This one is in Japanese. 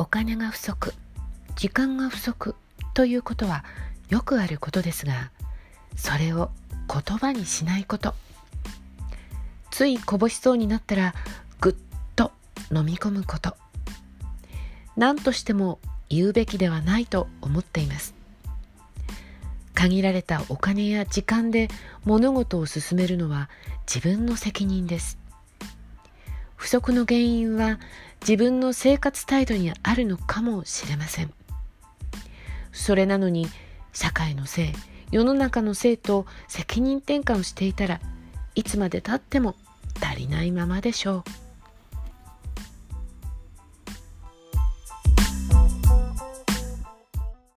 お金が不足時間が不足ということはよくあることですがそれを言葉にしないこと。ついこぼしそうになったらぐっと飲み込むこと。何としても言うべきではないと思っています。限られたお金や時間で物事を進めるのは自分の責任です。不足の原因は自分の生活態度にあるのかもしれません。それなのに社会のせい世の中のせいと責任転換をしていたらいつまでたっても足りないままでしょう。